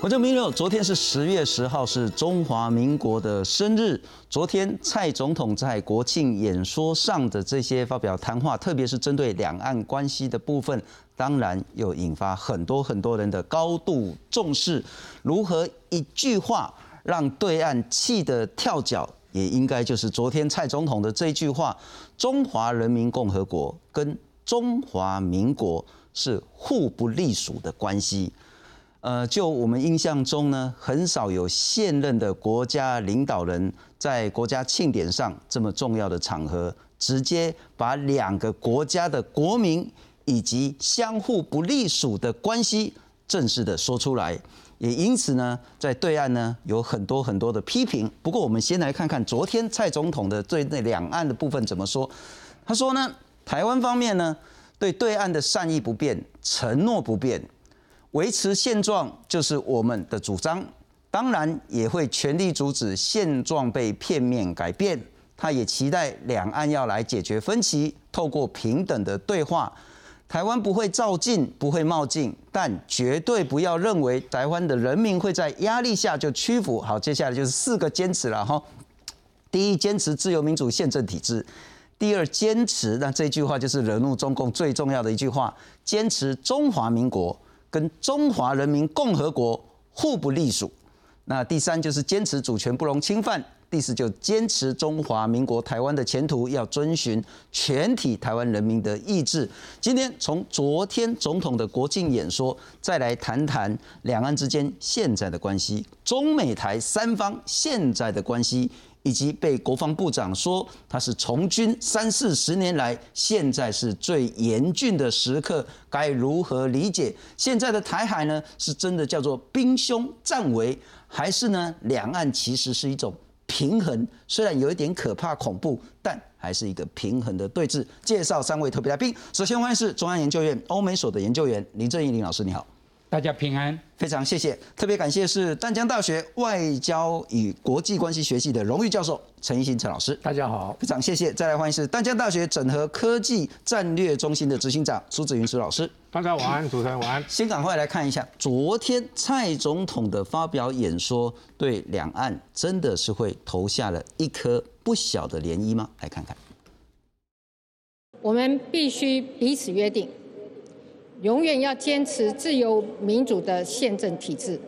观众朋友，昨天是十月十号，是中华民国的生日。昨天蔡总统在国庆演说上的这些发表谈话，特别是针对两岸关系的部分，当然又引发很多很多人的高度重视。如何一句话让对岸气得跳脚，也应该就是昨天蔡总统的这句话：中华人民共和国跟中华民国是互不隶属的关系。呃，就我们印象中呢，很少有现任的国家领导人在国家庆典上这么重要的场合，直接把两个国家的国民以及相互不隶属的关系正式的说出来。也因此呢，在对岸呢有很多很多的批评。不过，我们先来看看昨天蔡总统的对那两岸的部分怎么说。他说呢，台湾方面呢对对岸的善意不变，承诺不变。维持现状就是我们的主张，当然也会全力阻止现状被片面改变。他也期待两岸要来解决分歧，透过平等的对话。台湾不会照进，不会冒进，但绝对不要认为台湾的人民会在压力下就屈服。好，接下来就是四个坚持了哈。第一，坚持自由民主宪政体制；第二，坚持那这句话就是惹怒中共最重要的一句话，坚持中华民国。跟中华人民共和国互不隶属。那第三就是坚持主权不容侵犯。第四就坚持中华民国台湾的前途要遵循全体台湾人民的意志。今天从昨天总统的国庆演说，再来谈谈两岸之间现在的关系，中美台三方现在的关系。以及被国防部长说他是从军三四十年来，现在是最严峻的时刻，该如何理解？现在的台海呢，是真的叫做兵凶战危，还是呢两岸其实是一种平衡？虽然有一点可怕恐怖，但还是一个平衡的对峙。介绍三位特别来宾，首先欢迎是中央研究院欧美所的研究员林正义林老师，你好。大家平安，非常谢谢。特别感谢是淡江大学外交与国际关系学系的荣誉教授陈一新陈老师。大家好，非常谢谢。再来欢迎是淡江大学整合科技战略中心的执行长苏子云苏老师。大家晚安，主持人晚安。先赶快来看一下昨天蔡总统的发表演说，对两岸真的是会投下了一颗不小的涟漪吗？来看看。我们必须彼此约定。永远要坚持自由民主的宪政体制，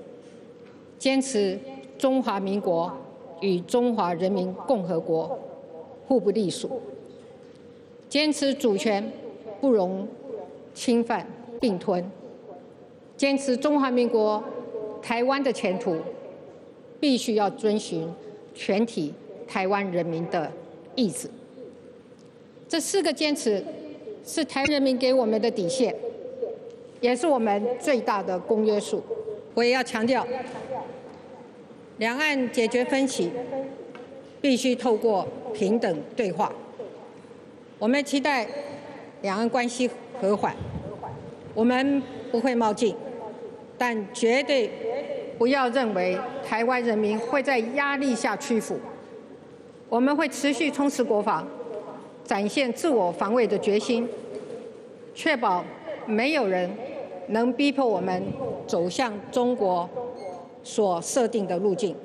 坚持中华民国与中华人民共和国互不隶属，坚持主权不容侵犯并吞，坚持中华民国台湾的前途必须要遵循全体台湾人民的意志。这四个坚持是台人民给我们的底线。也是我们最大的公约数。我也要强调，两岸解决分歧必须透过平等对话。我们期待两岸关系和缓，我们不会冒进，但绝对不要认为台湾人民会在压力下屈服。我们会持续充实国防，展现自我防卫的决心，确保没有人。能逼迫我们走向中国所设定的路径，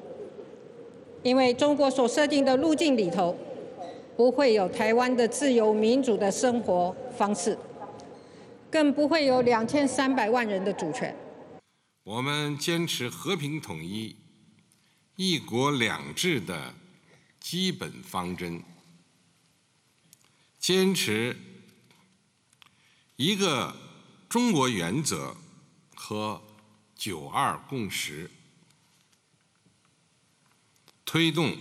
因为中国所设定的路径里头不会有台湾的自由民主的生活方式，更不会有两千三百万人的主权。我们坚持和平统一、一国两制的基本方针，坚持一个。中国原则和“九二共识”，推动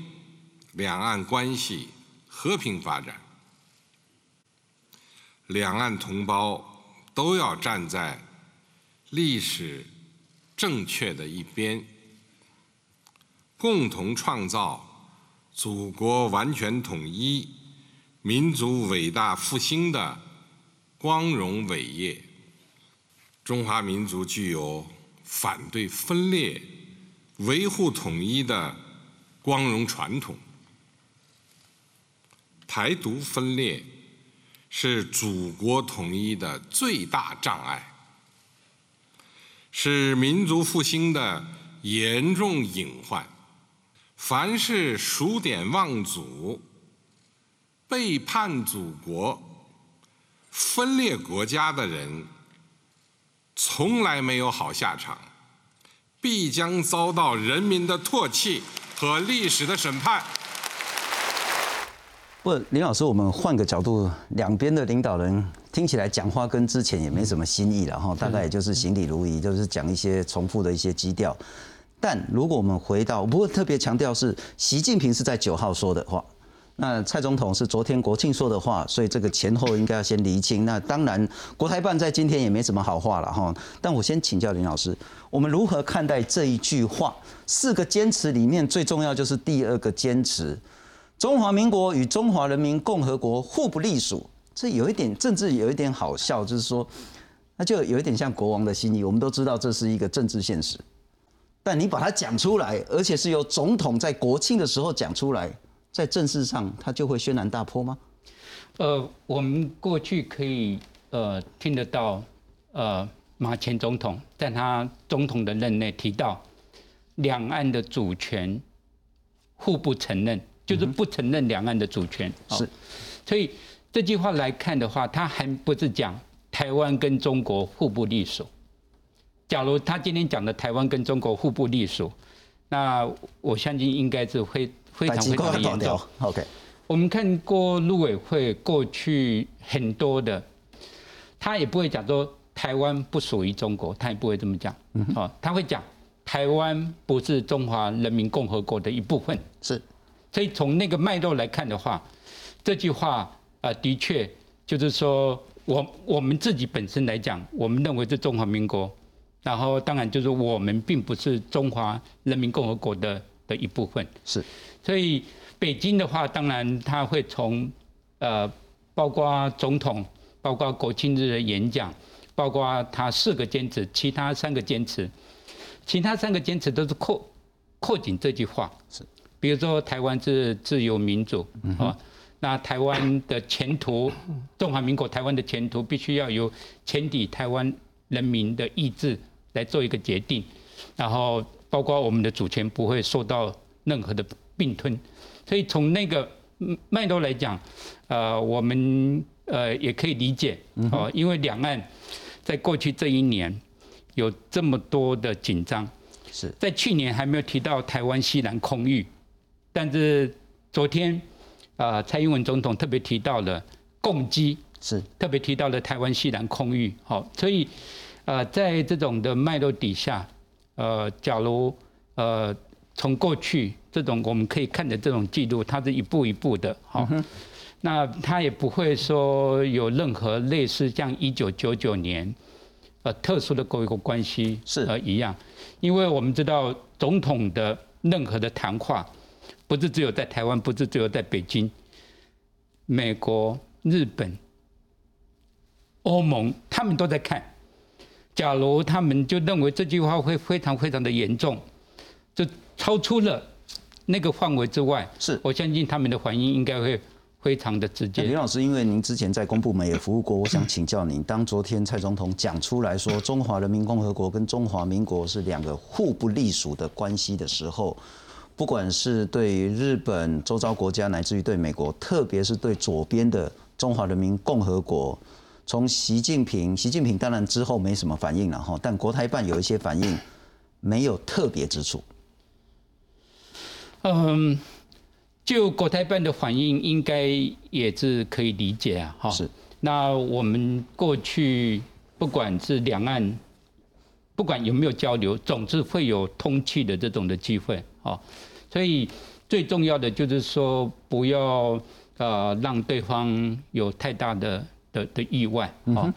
两岸关系和平发展。两岸同胞都要站在历史正确的一边，共同创造祖国完全统一、民族伟大复兴的光荣伟业。中华民族具有反对分裂、维护统一的光荣传统。台独分裂是祖国统一的最大障碍，是民族复兴的严重隐患。凡是数典忘祖、背叛祖国、分裂国家的人，从来没有好下场，必将遭到人民的唾弃和历史的审判。不，林老师，我们换个角度，两边的领导人听起来讲话跟之前也没什么新意了哈，大概也就是行礼如仪，就是讲一些重复的一些基调。但如果我们回到，不过特别强调是习近平是在九号说的话，那蔡总统是昨天国庆说的话，所以这个前后应该要先厘清。那当然，国台办在今天也没什么好话了哈。但我先请教林老师，我们如何看待这一句话？四个坚持里面最重要就是第二个坚持。中华民国与中华人民共和国互不隶属，这有一点政治，有一点好笑，就是说，那就有一点像国王的心意。我们都知道这是一个政治现实，但你把它讲出来，而且是由总统在国庆的时候讲出来，在政治上他就会轩然大波吗？呃，我们过去可以呃听得到，呃，马前总统在他总统的任内提到，两岸的主权互不承认。就是不承认两岸的主权，是，所以这句话来看的话，他还不是讲台湾跟中国互不隶属。假如他今天讲的台湾跟中国互不隶属，那我相信应该是会非常非常的严重。OK，我们看过陆委会过去很多的，他也不会讲说台湾不属于中国，他也不会这么讲。哦，他会讲台湾不是中华人民共和国的一部分。是。所以从那个脉络来看的话，这句话啊，的确就是说，我我们自己本身来讲，我们认为是中华民国，然后当然就是我们并不是中华人民共和国的的一部分。是，所以北京的话，当然他会从呃，包括总统，包括国庆日的演讲，包括他四个坚持，其他三个坚持，其他三个坚持都是扩扩紧这句话。是。比如说，台湾是自由民主啊，那台湾的前途，中华民国台湾的前途，必须要由全体台湾人民的意志来做一个决定，然后包括我们的主权不会受到任何的并吞，所以从那个脉络来讲，呃，我们呃也可以理解哦，因为两岸在过去这一年有这么多的紧张，是。在去年还没有提到台湾西南空域。但是昨天，啊，蔡英文总统特别提到了共机，是。特别提到了台湾西南空域，好，所以，呃，在这种的脉络底下，呃，假如呃从过去这种我们可以看的这种记录，它是一步一步的，好，那它也不会说有任何类似像一九九九年，呃，特殊的国与国关系是呃一样，因为我们知道总统的任何的谈话。不是只有在台湾，不是只有在北京，美国、日本、欧盟，他们都在看。假如他们就认为这句话会非常非常的严重，就超出了那个范围之外，是我相信他们的反应应该会非常的直接。林老师，因为您之前在公部门也服务过，我想请教您，当昨天蔡总统讲出来说中华人民共和国跟中华民国是两个互不隶属的关系的时候。不管是对日本周遭国家，乃至于对美国，特别是对左边的中华人民共和国，从习近平，习近平当然之后没什么反应了哈，但国台办有一些反应，没有特别之处。嗯，就国台办的反应，应该也是可以理解啊，哈。是。那我们过去不管是两岸，不管有没有交流，总是会有通气的这种的机会。啊，所以最重要的就是说，不要呃让对方有太大的的的意外。哦，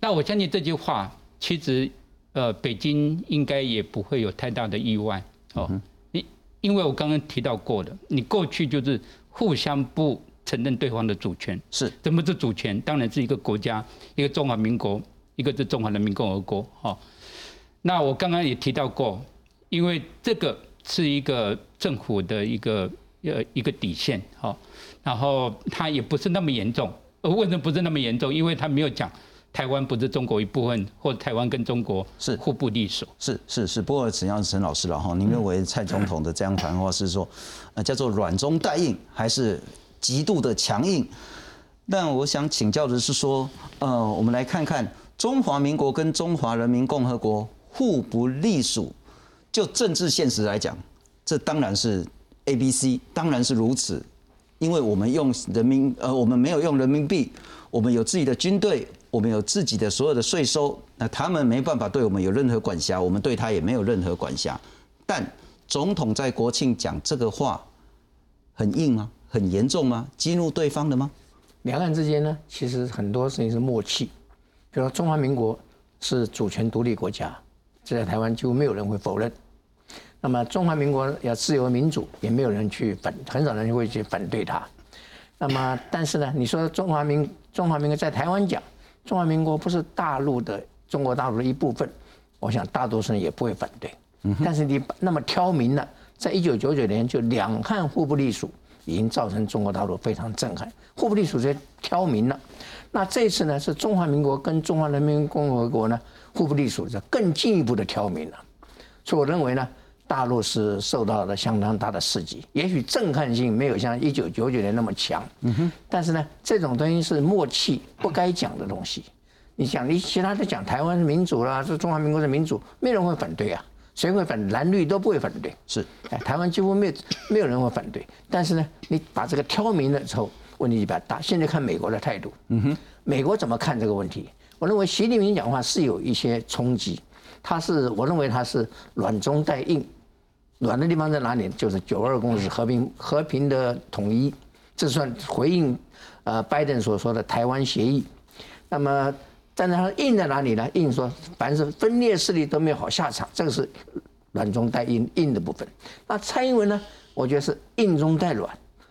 那我相信这句话，其实呃北京应该也不会有太大的意外。哦，因因为我刚刚提到过的，你过去就是互相不承认对方的主权。是，怎么是主权？当然是一个国家，一个中华民国，一个是中华人民共和国。哦，那我刚刚也提到过，因为这个。是一个政府的一个呃一个底线，好，然后它也不是那么严重。为什么不是那么严重？因为他没有讲台湾不是中国一部分，或台湾跟中国是互不隶属。是是是，不过只要陈老师了哈，您认为蔡总统的这样谈话是说，呃，叫做软中带硬，还是极度的强硬？但我想请教的是说，呃，我们来看看中华民国跟中华人民共和国互不隶属，就政治现实来讲，这当然是 A、B、C，当然是如此，因为我们用人民，呃，我们没有用人民币，我们有自己的军队，我们有自己的所有的税收，那他们没办法对我们有任何管辖，我们对他也没有任何管辖。但总统在国庆讲这个话，很硬吗？很严重吗？激怒对方的吗？两岸之间呢，其实很多事情是默契。比如说，中华民国是主权独立国家，这在台湾几乎没有人会否认。那么，中华民国要自由民主，也没有人去反，很少人会去反对它。那么，但是呢，你说中华民中华民国在台湾讲，中华民国不是大陆的中国大陆的一部分，我想大多数人也不会反对。但是你那么挑明了，在一九九九年就两汉互不隶属。已经造成中国大陆非常震撼，互不隶属这挑明了。那这次呢，是中华民国跟中华人民共和国呢互不隶属，这更进一步的挑明了。所以我认为呢，大陆是受到了相当大的刺激，也许震撼性没有像一九九九年那么强。嗯哼。但是呢，这种东西是默契，不该讲的东西。你讲你其他的讲台湾是民主啦，是中华民国是民主，没人会反对啊。谁会反蓝绿都不会反对，是，哎，台湾几乎没有没有人会反对。但是呢，你把这个挑明了之后，问题就比较大。现在看美国的态度，嗯哼，美国怎么看这个问题？我认为习近平讲话是有一些冲击，他是我认为他是软中带硬，软的地方在哪里？就是九二共识、和平和平的统一，这算回应，呃，拜登所说的台湾协议。那么。但是它硬在哪里呢？硬说，凡是分裂势力都没有好下场，这个是软中带硬硬的部分。那蔡英文呢？我觉得是硬中带软。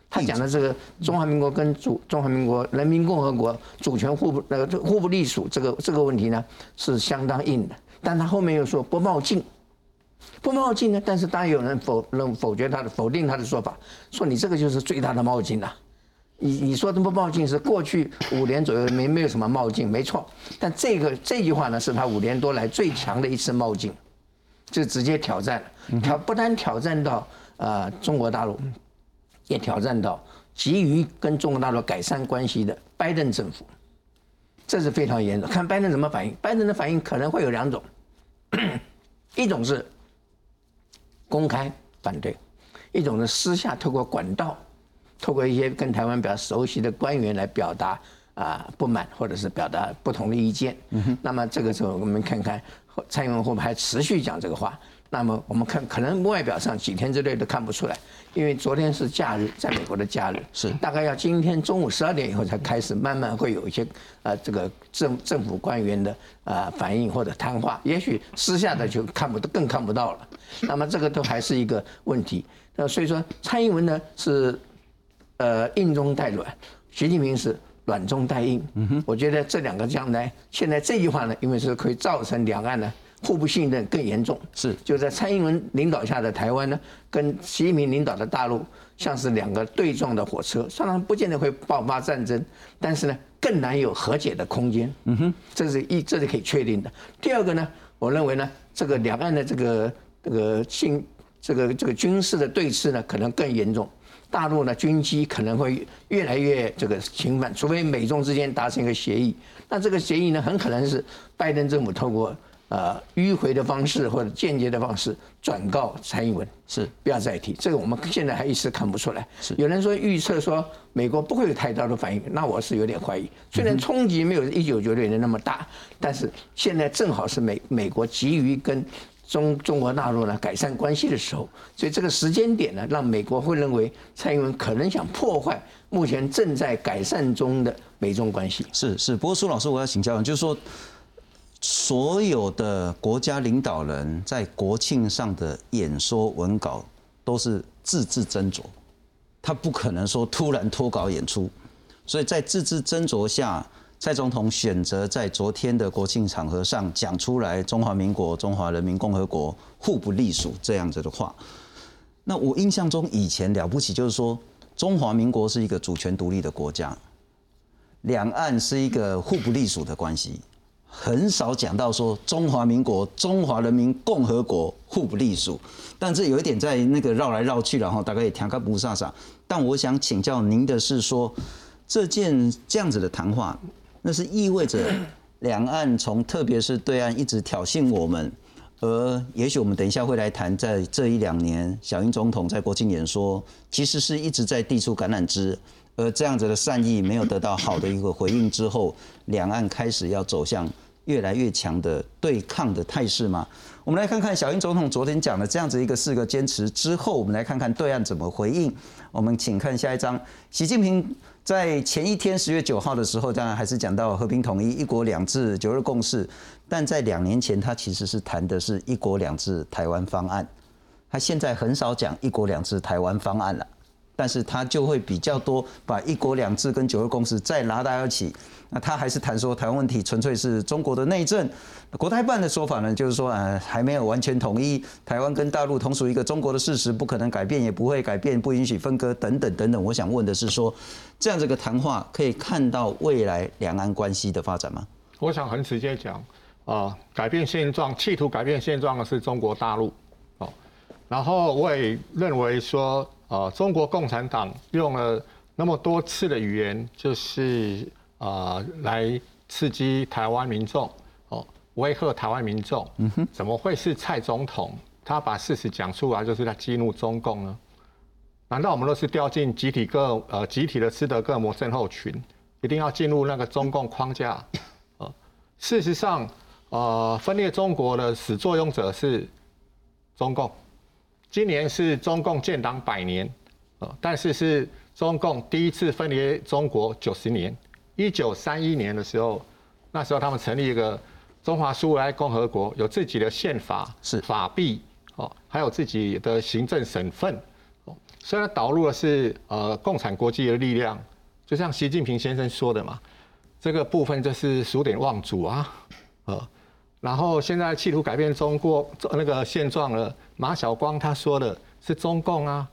他讲的这个中华民国跟主中华民国人民共和国主权互不那个互不隶属这个这个问题呢，是相当硬的。但他后面又说不冒进，不冒进呢？但是当然有人否认否决他的否定他的说法，说你这个就是最大的冒进了。你你说的不冒进是过去五年左右没没有什么冒进，没错。但这个这句话呢，是他五年多来最强的一次冒进，就直接挑战挑不单挑战到呃中国大陆，也挑战到急于跟中国大陆改善关系的拜登政府，这是非常严重。看拜登怎么反应，拜登的反应可能会有两种，一种是公开反对，一种是私下透过管道。透过一些跟台湾比较熟悉的官员来表达啊不满，或者是表达不同的意见。那么这个时候我们看看蔡英文会不会还持续讲这个话？那么我们看可能外表上几天之内都看不出来，因为昨天是假日，在美国的假日是大概要今天中午十二点以后才开始慢慢会有一些呃这个政政府官员的呃反应或者谈话，也许私下的就看不更看不到了。那么这个都还是一个问题。那所以说蔡英文呢是。呃，硬中带软，习近平是软中带硬。嗯哼，我觉得这两个将来，现在这句话呢，因为是可以造成两岸呢互不信任更严重。是，就在蔡英文领导下的台湾呢，跟习近平领导的大陆，像是两个对撞的火车，虽然不见得会爆发战争，但是呢，更难有和解的空间。嗯哼，这是一，这是可以确定的。第二个呢，我认为呢，这个两岸的这个这个性这个这个军事的对峙呢，可能更严重。大陆呢，军机可能会越来越这个侵犯，除非美中之间达成一个协议。那这个协议呢，很可能是拜登政府透过呃迂回的方式或者间接的方式转告蔡英文，是不要再提这个。我们现在还一时看不出来。是有人说预测说美国不会有太大的反应，那我是有点怀疑。虽然冲击没有一九九六年那么大，但是现在正好是美美国急于跟。中中国大陆呢改善关系的时候，所以这个时间点呢，让美国会认为蔡英文可能想破坏目前正在改善中的美中关系。是是，不过苏老师，我要请教，就是说，所有的国家领导人在国庆上的演说文稿都是字字斟酌，他不可能说突然脱稿演出，所以在字字斟酌下。蔡总统选择在昨天的国庆场合上讲出来“中华民国、中华人民共和国互不隶属”这样子的话。那我印象中以前了不起，就是说中华民国是一个主权独立的国家，两岸是一个互不隶属的关系。很少讲到说中华民国、中华人民共和国互不隶属，但这有一点在那个绕来绕去，然后大概也调个不上上。但我想请教您的是说，这件这样子的谈话，那是意味着两岸从特别是对岸一直挑衅我们，而也许我们等一下会来谈，在这一两年，小英总统在国庆演说，其实是一直在递出橄榄枝。而这样子的善意没有得到好的一个回应之后，两岸开始要走向越来越强的对抗的态势吗？我们来看看小英总统昨天讲的这样子一个四个坚持之后，我们来看看对岸怎么回应。我们请看下一章，习近平在前一天十月九号的时候，当然还是讲到和平统一、一国两制、九二共识，但在两年前他其实是谈的是一国两制台湾方案，他现在很少讲一国两制台湾方案了。但是他就会比较多把一国两制跟九二共识再拉到一起，那他还是谈说台湾问题纯粹是中国的内政。国台办的说法呢，就是说呃还没有完全统一，台湾跟大陆同属一个中国的事实，不可能改变，也不会改变，不允许分割等等等等。我想问的是说，这样这个谈话可以看到未来两岸关系的发展吗？我想很直接讲，啊，改变现状，企图改变现状的是中国大陆，哦，然后我也认为说。啊，中国共产党用了那么多次的语言，就是啊，来刺激台湾民众，哦，威吓台湾民众。嗯哼，怎么会是蔡总统他把事实讲出来，就是在激怒中共呢？难道我们都是掉进集体各呃集体的斯德哥尔摩症候群，一定要进入那个中共框架？呃，事实上，呃，分裂中国的始作俑者是中共。今年是中共建党百年，呃，但是是中共第一次分裂中国九十年。一九三一年的时候，那时候他们成立一个中华苏维埃共和国，有自己的宪法、是法币，哦，还有自己的行政省份。哦，虽然导入的是呃共产国际的力量，就像习近平先生说的嘛，这个部分就是数典忘祖啊，呃。然后现在企图改变中国那个现状了。马晓光他说的是中共啊，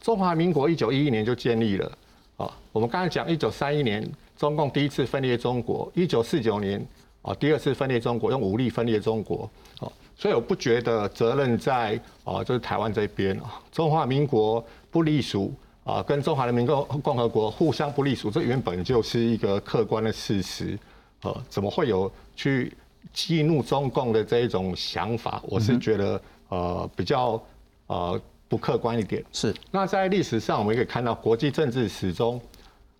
中华民国一九一一年就建立了。啊，我们刚才讲一九三一年中共第一次分裂中国，一九四九年啊第二次分裂中国，用武力分裂中国。哦，所以我不觉得责任在啊就是台湾这边啊，中华民国不隶属啊，跟中华人民共共和国互相不隶属，这原本就是一个客观的事实。呃，怎么会有去？激怒中共的这一种想法，我是觉得呃比较呃不客观一点。是。那在历史上，我们可以看到国际政治史中，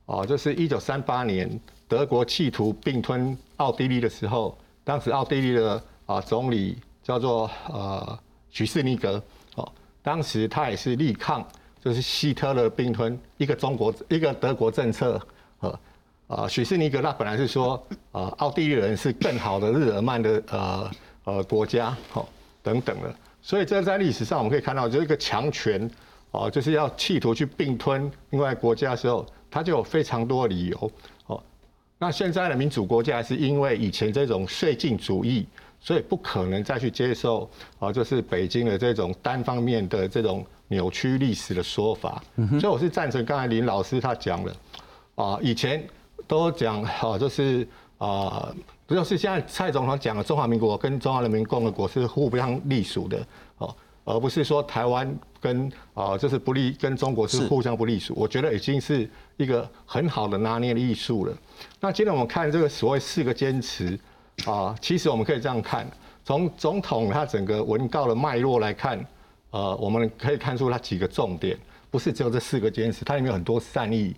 哦，就是一九三八年德国企图并吞奥地利的时候，当时奥地利的啊总理叫做呃许士尼格，哦，当时他也是力抗，就是希特勒并吞一个中国一个德国政策，呃。啊，许士尼格那本来是说，啊，奥地利人是更好的日耳曼的呃呃国家，好等等的，所以这在历史上我们可以看到，就是一个强权，哦，就是要企图去并吞另外国家的时候，他就有非常多的理由，哦，那现在的民主国家是因为以前这种税尽主义，所以不可能再去接受，啊，就是北京的这种单方面的这种扭曲历史的说法，所以我是赞成刚才林老师他讲的，啊，以前。都讲哦，就是啊，不就是现在蔡总统讲的中华民国跟中华人民共和国是互不相隶属的哦，而不是说台湾跟啊就是不隶跟中国是互相不隶属。我觉得已经是一个很好的拿捏的艺术了。那今天我们看这个所谓四个坚持啊，其实我们可以这样看，从总统他整个文告的脉络来看，呃，我们可以看出他几个重点，不是只有这四个坚持，它里面有很多善意。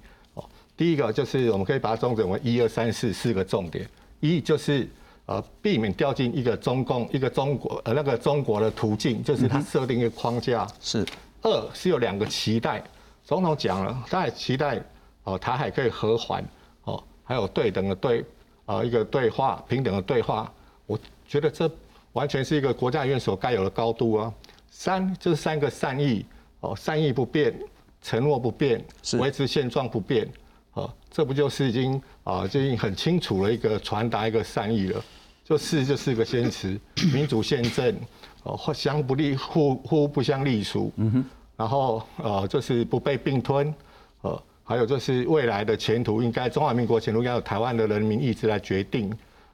第一个就是我们可以把它总整为一二三四四个重点。一就是呃避免掉进一个中共一个中国呃那个中国的途径，就是它设定一个框架。是。二是有两个期待，总统讲了，他也期待哦台海可以和缓哦，还有对等的对呃一个对话平等的对话。我觉得这完全是一个国家院所该有的高度啊。三就是三个善意哦，善意不变，承诺不变，维持现状不变。啊，这不就是已经啊，就已经很清楚了一个传达一个善意了，就四就四个坚持，民主宪政，哦，互相不利，互互不相隶属，嗯哼，然后呃，就是不被并吞，呃，还有就是未来的前途应该中华民国前途应该由台湾的人民意志来决定，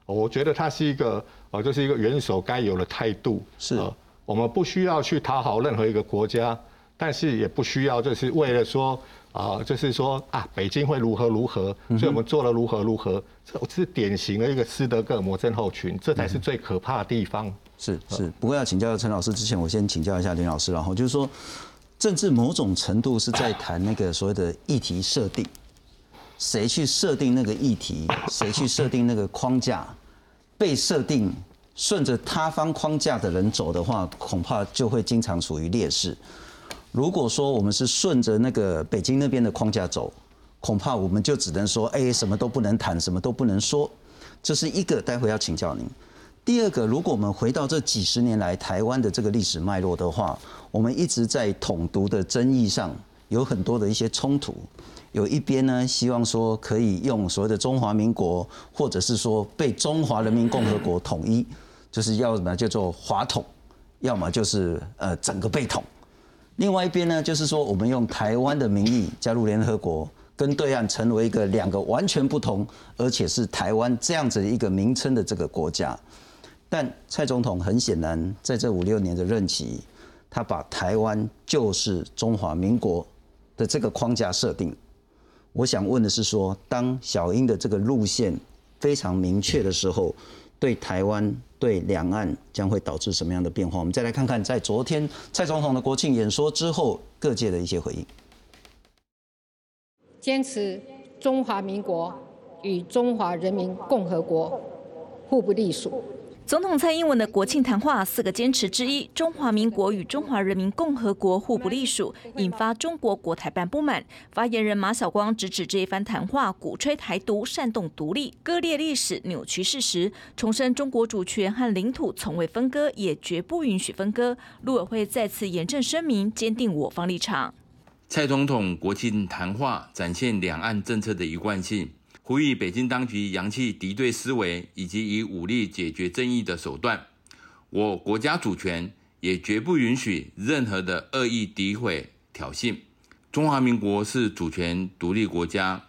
我觉得它是一个呃，就是一个元首该有的态度。是，我们不需要去讨好任何一个国家，但是也不需要就是为了说啊，就是说啊，北京会如何如何，所以我们做了如何如何，这是典型的一个斯德哥尔摩症候群，这才是最可怕的地方。是是，不过要请教陈老师之前，我先请教一下林老师，然后就是说，政治某种程度是在谈那个所谓的议题设定。谁去设定那个议题？谁去设定那个框架？被设定顺着他方框架的人走的话，恐怕就会经常处于劣势。如果说我们是顺着那个北京那边的框架走，恐怕我们就只能说，哎，什么都不能谈，什么都不能说。这是一个，待会要请教您。第二个，如果我们回到这几十年来台湾的这个历史脉络的话，我们一直在统独的争议上有很多的一些冲突。有一边呢，希望说可以用所谓的中华民国，或者是说被中华人民共和国统一，就是要什么叫做华统，要么就是呃整个被统。另外一边呢，就是说我们用台湾的名义加入联合国，跟对岸成为一个两个完全不同，而且是台湾这样子一个名称的这个国家。但蔡总统很显然在这五六年的任期，他把台湾就是中华民国的这个框架设定。我想问的是，说当小英的这个路线非常明确的时候，对台湾、对两岸将会导致什么样的变化？我们再来看看，在昨天蔡总统的国庆演说之后，各界的一些回应。坚持中华民国与中华人民共和国互不隶属。总统蔡英文的国庆谈话四个坚持之一：中华民国与中华人民共和国互不隶属，引发中国国台办不满。发言人马晓光直指这一番谈话鼓吹台独、煽动独立、割裂历史、扭曲事实，重申中国主权和领土从未分割，也绝不允许分割。陆委会再次严正声明，坚定我方立场。蔡总统国庆谈话展现两岸政策的一贯性。呼吁北京当局扬弃敌对思维以及以武力解决争议的手段。我国家主权也绝不允许任何的恶意诋毁挑衅。中华民国是主权独立国家，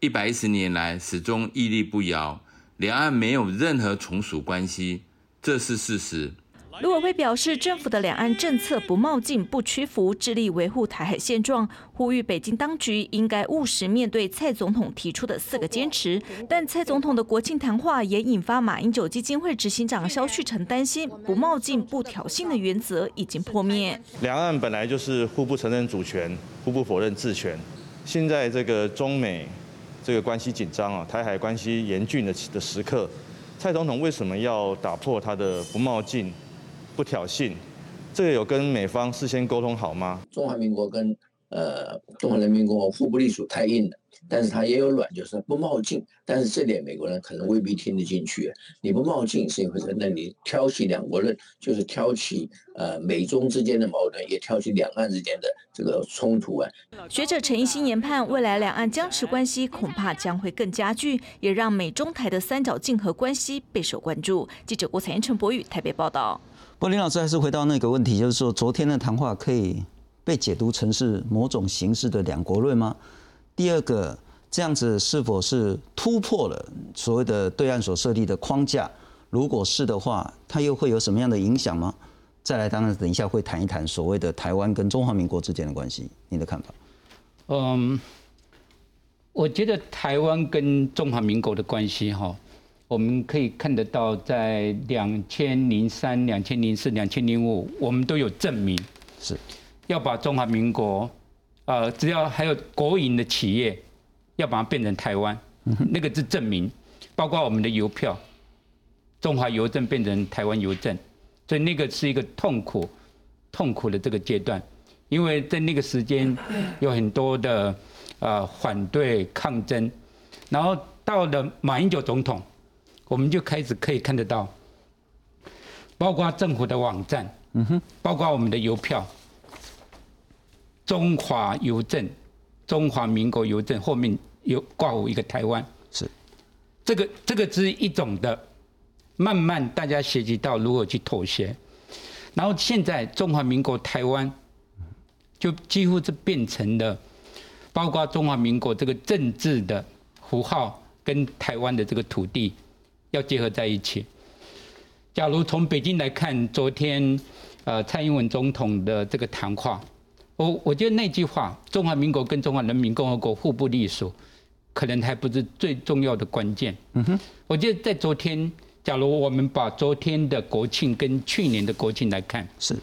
一百一十年来始终屹立不摇，两岸没有任何从属关系，这是事实。陆委会表示，政府的两岸政策不冒进、不屈服，致力维护台海现状，呼吁北京当局应该务实面对蔡总统提出的四个坚持。但蔡总统的国庆谈话也引发马英九基金会执行长肖旭成担心，不冒进、不挑衅的原则已经破灭。两岸本来就是互不承认主权、互不否认治权，现在这个中美这个关系紧张啊，台海关系严峻的的时刻，蔡总统为什么要打破他的不冒进？不挑衅，这个有跟美方事先沟通好吗？中华民国跟呃中华人民共和国互不隶属太硬了，但是它也有软，就是不冒进。但是这点美国人可能未必听得进去。你不冒进是一回事，那你挑起两国论，就是挑起呃美中之间的矛盾，也挑起两岸之间的这个冲突啊。学者陈奕新研判，未来两岸僵持关系恐怕将会更加剧，也让美中台的三角竞合关系备受关注。记者郭彩燕、陈博宇台北报道。不过林老师还是回到那个问题，就是说昨天的谈话可以被解读成是某种形式的两国论吗？第二个，这样子是否是突破了所谓的对岸所设立的框架？如果是的话，它又会有什么样的影响吗？再来，当然等一下会谈一谈所谓的台湾跟中华民国之间的关系，你的看法？嗯，我觉得台湾跟中华民国的关系哈。我们可以看得到，在两千零三、两千零四、两千零五，我们都有证明，是要把中华民国，呃，只要还有国营的企业，要把它变成台湾，那个是证明，包括我们的邮票，中华邮政变成台湾邮政，所以那个是一个痛苦、痛苦的这个阶段，因为在那个时间有很多的呃反对抗争，然后到了马英九总统。我们就开始可以看得到，包括政府的网站，嗯哼，包括我们的邮票，中华邮政、中华民国邮政后面有挂有一个台湾，是，这个这个是一种的，慢慢大家学习到如何去妥协，然后现在中华民国台湾，就几乎是变成了，包括中华民国这个政治的符号跟台湾的这个土地。要结合在一起。假如从北京来看，昨天呃蔡英文总统的这个谈话，我我觉得那句话“中华民国跟中华人民共和国互不隶属”，可能还不是最重要的关键。嗯哼，我觉得在昨天，假如我们把昨天的国庆跟去年的国庆来看，是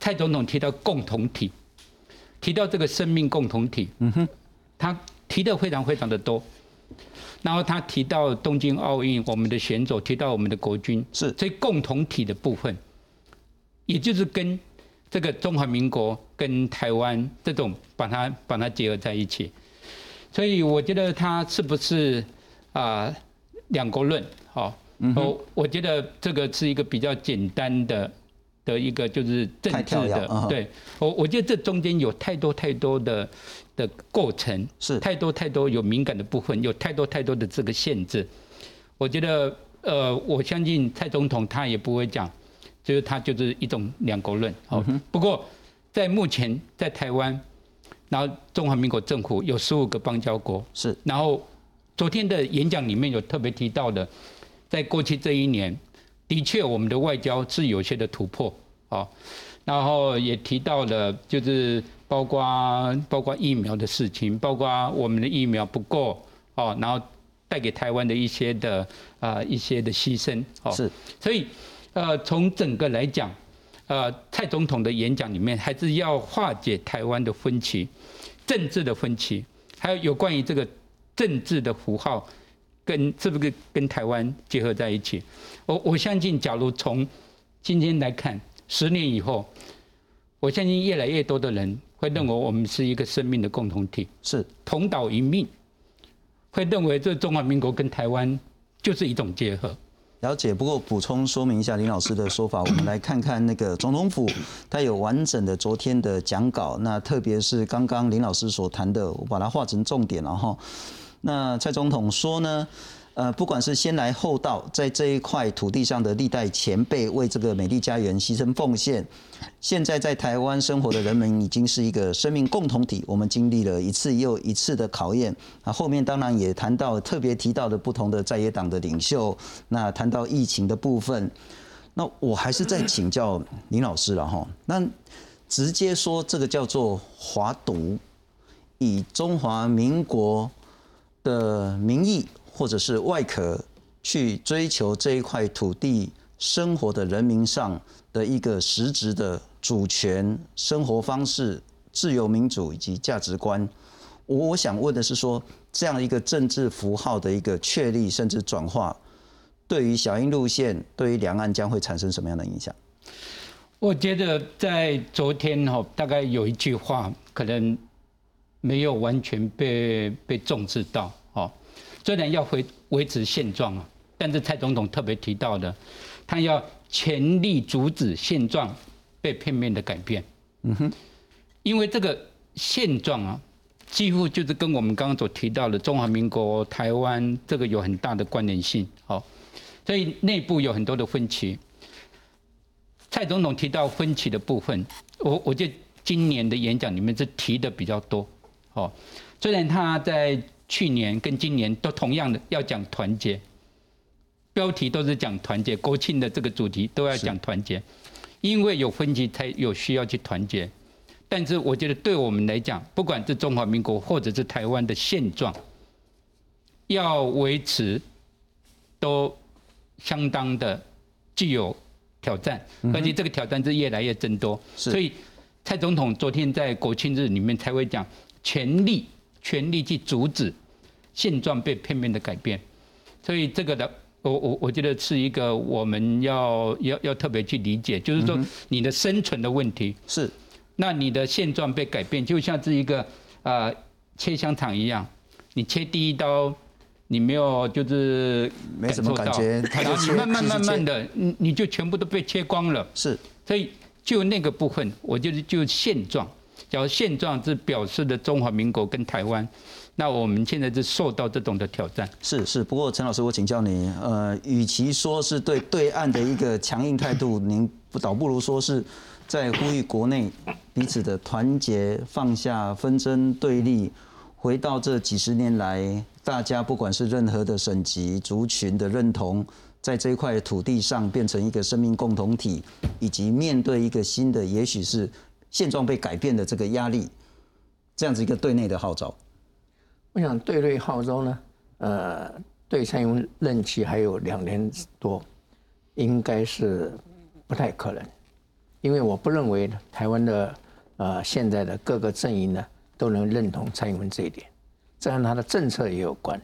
蔡总统提到共同体，提到这个生命共同体。嗯哼，他提的非常非常的多。然后他提到东京奥运，我们的选手提到我们的国军，是所以共同体的部分，也就是跟这个中华民国跟台湾这种把它把它结合在一起。所以我觉得他是不是啊两国论？好，我我觉得这个是一个比较简单的的一个就是政治的，对我我觉得这中间有太多太多的。的构成是太多太多有敏感的部分，有太多太多的这个限制。我觉得，呃，我相信蔡总统他也不会讲，就是他就是一种两国论。好，不过在目前在台湾，然后中华民国政府有十五个邦交国是，然后昨天的演讲里面有特别提到的，在过去这一年，的确我们的外交是有些的突破。好，然后也提到了就是。包括包括疫苗的事情，包括我们的疫苗不够哦，然后带给台湾的一些的啊一些的牺牲哦，是，所以呃从整个来讲，呃蔡总统的演讲里面还是要化解台湾的分歧，政治的分歧，还有有关于这个政治的符号跟是不是跟台湾结合在一起？我我相信，假如从今天来看，十年以后，我相信越来越多的人。会认为我们是一个生命的共同体，是同岛一命。会认为这中华民国跟台湾就是一种结合。了解，不过补充说明一下林老师的说法，我们来看看那个总统府，它有完整的昨天的讲稿。那特别是刚刚林老师所谈的，我把它画成重点了哈。那蔡总统说呢？呃，不管是先来后到，在这一块土地上的历代前辈为这个美丽家园牺牲奉献，现在在台湾生活的人们已经是一个生命共同体。我们经历了一次又一次的考验。啊，后面当然也谈到特别提到的不同的在野党的领袖，那谈到疫情的部分，那我还是在请教林老师了哈。那直接说这个叫做华独，以中华民国的名义。或者是外壳去追求这一块土地生活的人民上的一个实质的主权、生活方式、自由民主以及价值观。我我想问的是，说这样一个政治符号的一个确立甚至转化，对于小英路线，对于两岸将会产生什么样的影响？我觉得在昨天哈，大概有一句话可能没有完全被被重视到。虽然要维维持现状啊，但是蔡总统特别提到的，他要全力阻止现状被片面的改变。嗯哼，因为这个现状啊，几乎就是跟我们刚刚所提到的中华民国台湾这个有很大的关联性。好，所以内部有很多的分歧。蔡总统提到分歧的部分，我我觉得今年的演讲里面是提的比较多。哦，虽然他在。去年跟今年都同样的要讲团结，标题都是讲团结，国庆的这个主题都要讲团结，因为有分歧才有需要去团结。但是我觉得对我们来讲，不管是中华民国或者是台湾的现状，要维持都相当的具有挑战，而且这个挑战是越来越增多。所以蔡总统昨天在国庆日里面才会讲全力。全力去阻止现状被片面的改变，所以这个的，我我我觉得是一个我们要要要特别去理解，就是说你的生存的问题。是，那你的现状被改变，就像是一个呃切香肠一样，你切第一刀，你没有就是没什么感觉，然后你慢慢慢慢的，你你就全部都被切光了，是，所以就那个部分，我就是就现状。假如现状是表示的中华民国跟台湾，那我们现在是受到这种的挑战。是是，不过陈老师，我请教你，呃，与其说是对对岸的一个强硬态度，您倒不如说是在呼吁国内彼此的团结，放下纷争对立，回到这几十年来，大家不管是任何的省级族群的认同，在这一块土地上变成一个生命共同体，以及面对一个新的，也许是现状被改变的这个压力，这样子一个对内的号召。我想对内号召呢，呃，对蔡英文任期还有两年多，应该是不太可能，因为我不认为台湾的呃现在的各个阵营呢。都能认同蔡英文这一点，这跟他的政策也有关，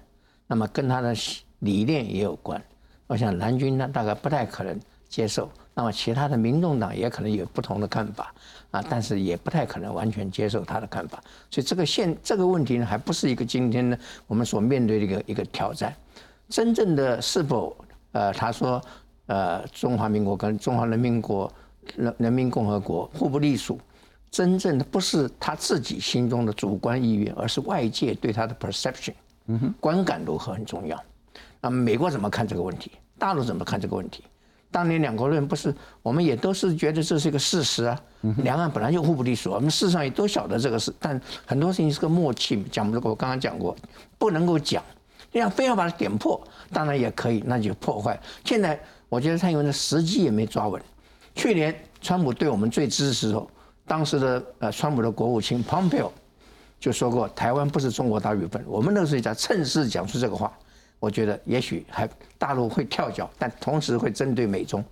那么跟他的理念也有关。我想蓝军呢大概不太可能接受，那么其他的民众党也可能有不同的看法啊，但是也不太可能完全接受他的看法。所以这个现这个问题呢，还不是一个今天呢我们所面对的一个一个挑战。真正的是否呃他说呃中华民国跟中华人民国人人民共和国互不隶属。真正的不是他自己心中的主观意愿，而是外界对他的 perception，观感如何很重要。那么美国怎么看这个问题？大陆怎么看这个问题？当年两国论不是，我们也都是觉得这是一个事实啊。两岸本来就互不隶属，我们事实上也都晓得这个事，但很多事情是个默契。讲不过，我刚刚讲过，不能够讲，这样非要把它点破，当然也可以，那就破坏。现在我觉得蔡英文的时机也没抓稳。去年川普对我们最支持的时候。当时的呃，川普的国务卿 Pompeo 就说过，台湾不是中国大部分。我们那时候在趁势讲出这个话，我觉得也许还大陆会跳脚，但同时会针对美中，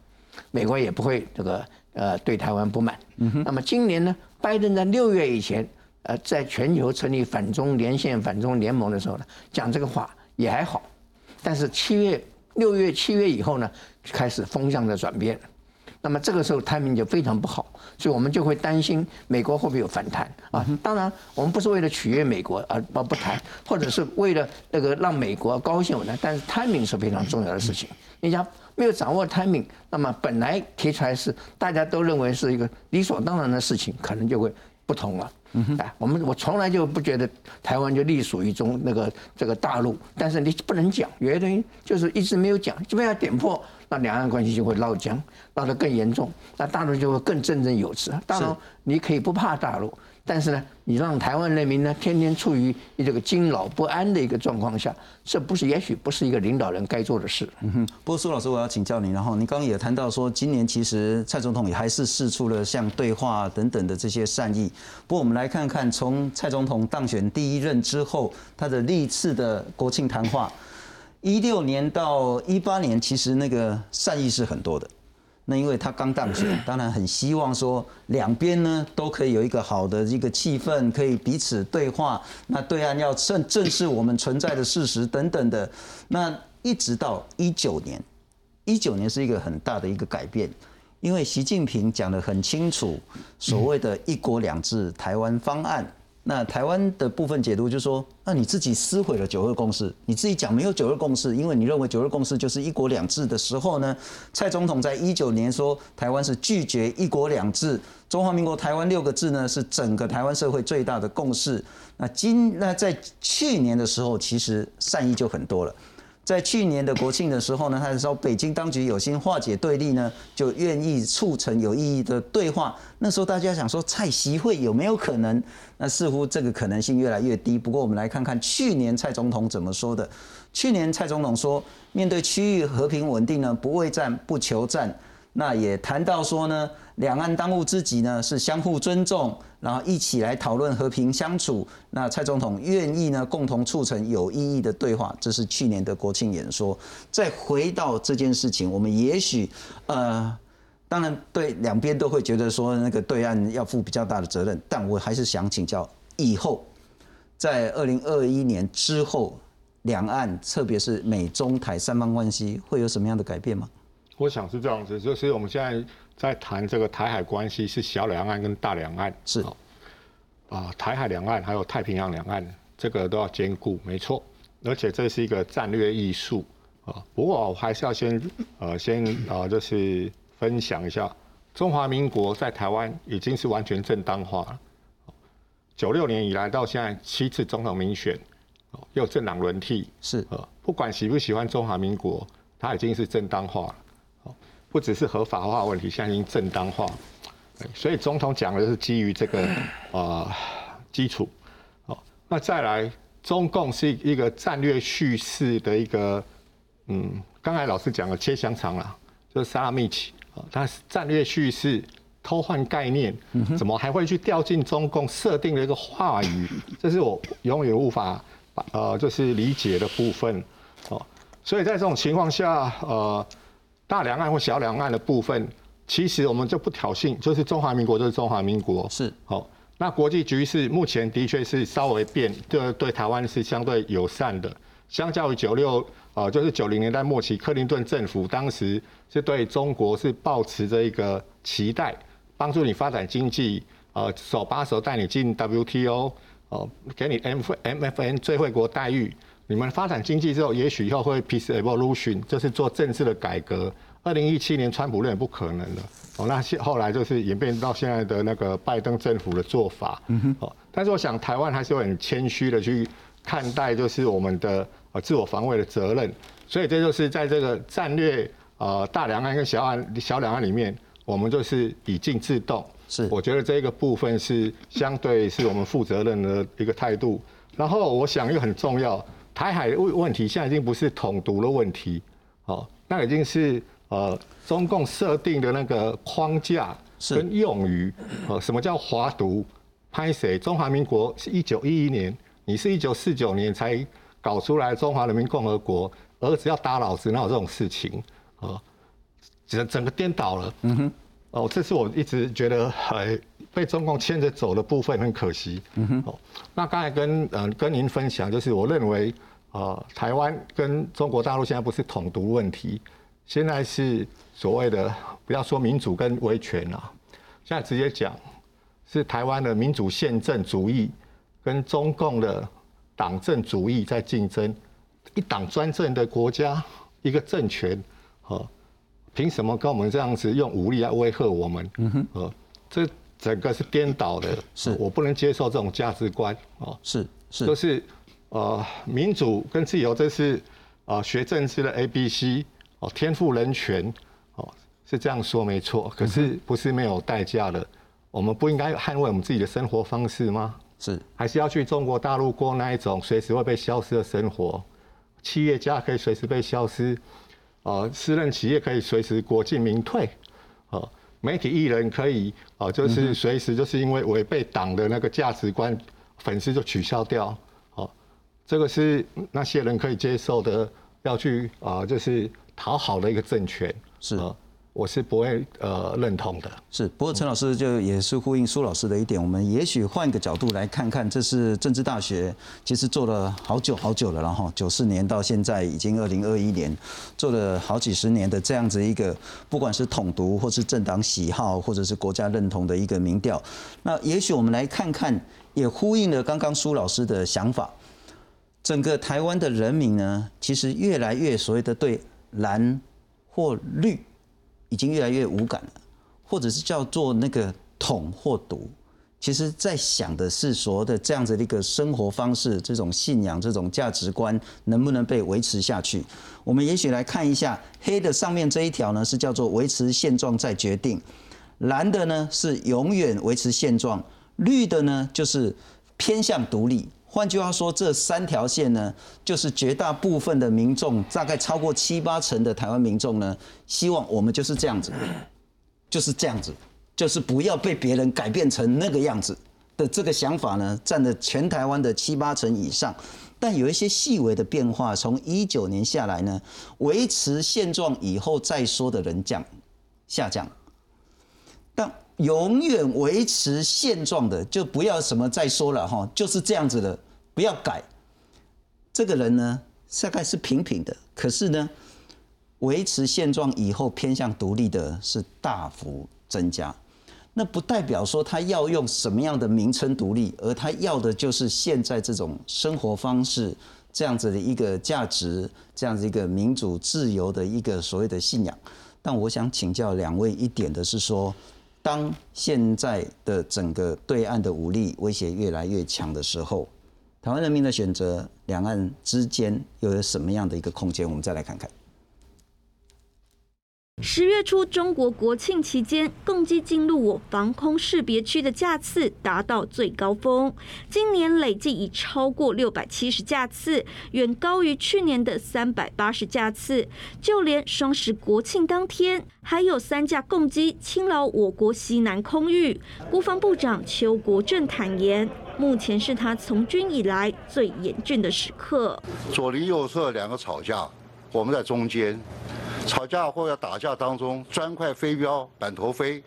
美国也不会这个呃对台湾不满。那么今年呢，拜登在六月以前，呃，在全球成立反中连线、反中联盟的时候呢，讲这个话也还好，但是七月、六月、七月以后呢，开始风向的转变。那么这个时候 timing 就非常不好，所以我们就会担心美国会不会有反弹啊？当然，我们不是为了取悦美国而不不谈，或者是为了那个让美国高兴呢？但是 timing 是非常重要的事情。你想没有掌握 timing，那么本来提出来是大家都认为是一个理所当然的事情，可能就会不同了。哎，我们我从来就不觉得台湾就隶属于中那个这个大陆，但是你不能讲，有些东西就是一直没有讲，这边要点破。那两岸关系就会闹僵，闹得更严重，那大陆就会更振振有词。大陆你可以不怕大陆，但是呢，你让台湾人民呢天天处于这个惊扰不安的一个状况下，这不是也许不是一个领导人该做的事。嗯哼，不过苏老师，我要请教你，然后你刚刚也谈到说，今年其实蔡总统也还是试出了像对话等等的这些善意。不过我们来看看，从蔡总统当选第一任之后，他的历次的国庆谈话。一六年到一八年，其实那个善意是很多的。那因为他刚当选，当然很希望说两边呢都可以有一个好的一个气氛，可以彼此对话。那对岸要正正视我们存在的事实等等的。那一直到一九年，一九年是一个很大的一个改变，因为习近平讲得很清楚，所谓的一国两制台湾方案。那台湾的部分解读就是说，那你自己撕毁了九二共识，你自己讲没有九二共识，因为你认为九二共识就是一国两制的时候呢，蔡总统在一九年说台湾是拒绝一国两制，中华民国台湾六个字呢是整个台湾社会最大的共识。那今那在去年的时候，其实善意就很多了。在去年的国庆的时候呢，他说北京当局有心化解对立呢，就愿意促成有意义的对话。那时候大家想说蔡习会有没有可能？那似乎这个可能性越来越低。不过我们来看看去年蔡总统怎么说的。去年蔡总统说，面对区域和平稳定呢，不畏战不求战。那也谈到说呢，两岸当务之急呢是相互尊重，然后一起来讨论和平相处。那蔡总统愿意呢共同促成有意义的对话，这是去年的国庆演说。再回到这件事情，我们也许呃，当然对两边都会觉得说那个对岸要负比较大的责任，但我还是想请教，以后在二零二一年之后，两岸特别是美中台三方关系会有什么样的改变吗？我想是这样子，就是我们现在在谈这个台海关系，是小两岸跟大两岸是啊，台海两岸还有太平洋两岸，这个都要兼顾，没错。而且这是一个战略艺术啊。不过我还是要先呃先啊，就是分享一下，中华民国在台湾已经是完全正当化了。九六年以来到现在七次总统民选，又政党轮替，是呃，不管喜不喜欢中华民国，它已经是正当化了。不只是合法化问题，现在已经正当化，所以总统讲的是基于这个啊基础，好，那再来，中共是一个战略叙事的一个，嗯，刚才老师讲了切香肠啦，就是萨拉米奇啊，但是战略叙事偷换概念，怎么还会去掉进中共设定的一个话语？这是我永远无法呃，就是理解的部分哦。所以在这种情况下，呃，大两岸或小两岸的部分，其实我们就不挑衅，就是中华民国就是中华民国，是好。那国际局势目前的确是稍微变，对对台湾是相对友善的，相较于九六，呃，就是九零年代末期，克林顿政府当时是对中国是抱持着一个期待，帮助你发展经济，呃，手把手带你进 WTO，哦，给你 M MFN 最惠国待遇。你们发展经济之后，也许以后会 peace evolution，就是做政治的改革。二零一七年川普认为不可能了，哦，那现后来就是演变到现在的那个拜登政府的做法，嗯哦，但是我想台湾还是很谦虚的去看待，就是我们的呃自我防卫的责任。所以这就是在这个战略呃大两岸跟小岸小两岸里面，我们就是以静制动。是，我觉得这个部分是相对是我们负责任的一个态度。然后我想又很重要。台海问问题现在已经不是统独的问题，哦，那已经是呃中共设定的那个框架跟用语，呃，什么叫华独？拍谁？中华民国是一九一一年，你是一九四九年才搞出来中华人民共和国，儿子要打老子，哪有这种事情？哦，整整个颠倒了。嗯哼，哦，这是我一直觉得呃被中共牵着走的部分，很可惜。嗯哼，哦，那刚才跟嗯跟您分享，就是我认为。啊，台湾跟中国大陆现在不是统独问题，现在是所谓的不要说民主跟威权了，现在直接讲是台湾的民主宪政主义跟中共的党政主义在竞争，一党专政的国家一个政权，哦，凭什么跟我们这样子用武力来威吓我们？嗯哼，呃，这整个是颠倒的，是我不能接受这种价值观，哦，是是，就是。呃，民主跟自由，这是啊学政治的 A B C 哦，天赋人权哦，是这样说没错。可是不是没有代价的，我们不应该捍卫我们自己的生活方式吗？是，还是要去中国大陆过那一种随时会被消失的生活？企业家可以随时被消失，啊，私人企业可以随时国进民退，啊，媒体艺人可以啊，就是随时就是因为违背党的那个价值观，粉丝就取消掉。这个是那些人可以接受的，要去啊，就是讨好的一个政权，是，我是不会呃认同的。是，不过陈老师就也是呼应苏老师的一点，我们也许换个角度来看看，这是政治大学其实做了好久好久了，然后九四年到现在已经二零二一年，做了好几十年的这样子一个，不管是统独或是政党喜好或者是国家认同的一个民调，那也许我们来看看，也呼应了刚刚苏老师的想法。整个台湾的人民呢，其实越来越所谓的对蓝或绿，已经越来越无感了，或者是叫做那个统或独，其实在想的是所谓的这样子的一个生活方式、这种信仰、这种价值观能不能被维持下去？我们也许来看一下黑的上面这一条呢，是叫做维持现状再决定；蓝的呢是永远维持现状，绿的呢就是偏向独立。换句话说，这三条线呢，就是绝大部分的民众，大概超过七八成的台湾民众呢，希望我们就是这样子，就是这样子，就是不要被别人改变成那个样子的这个想法呢，占了全台湾的七八成以上。但有一些细微的变化，从一九年下来呢，维持现状以后再说的人降下降，但。永远维持现状的，就不要什么再说了哈，就是这样子的，不要改。这个人呢，大概是平平的，可是呢，维持现状以后偏向独立的是大幅增加。那不代表说他要用什么样的名称独立，而他要的就是现在这种生活方式，这样子的一个价值，这样子一个民主自由的一个所谓的信仰。但我想请教两位一点的是说。当现在的整个对岸的武力威胁越来越强的时候，台湾人民的选择，两岸之间又有什么样的一个空间？我们再来看看。十月初，中国国庆期间，共机进入我防空识别区的架次达到最高峰。今年累计已超过六百七十架次，远高于去年的三百八十架次。就连双十国庆当天，还有三架共机侵扰我国西南空域。国防部长邱国正坦言，目前是他从军以来最严峻的时刻。左邻右舍两个吵架，我们在中间。吵架或要打架当中，砖块飞镖、板头飞，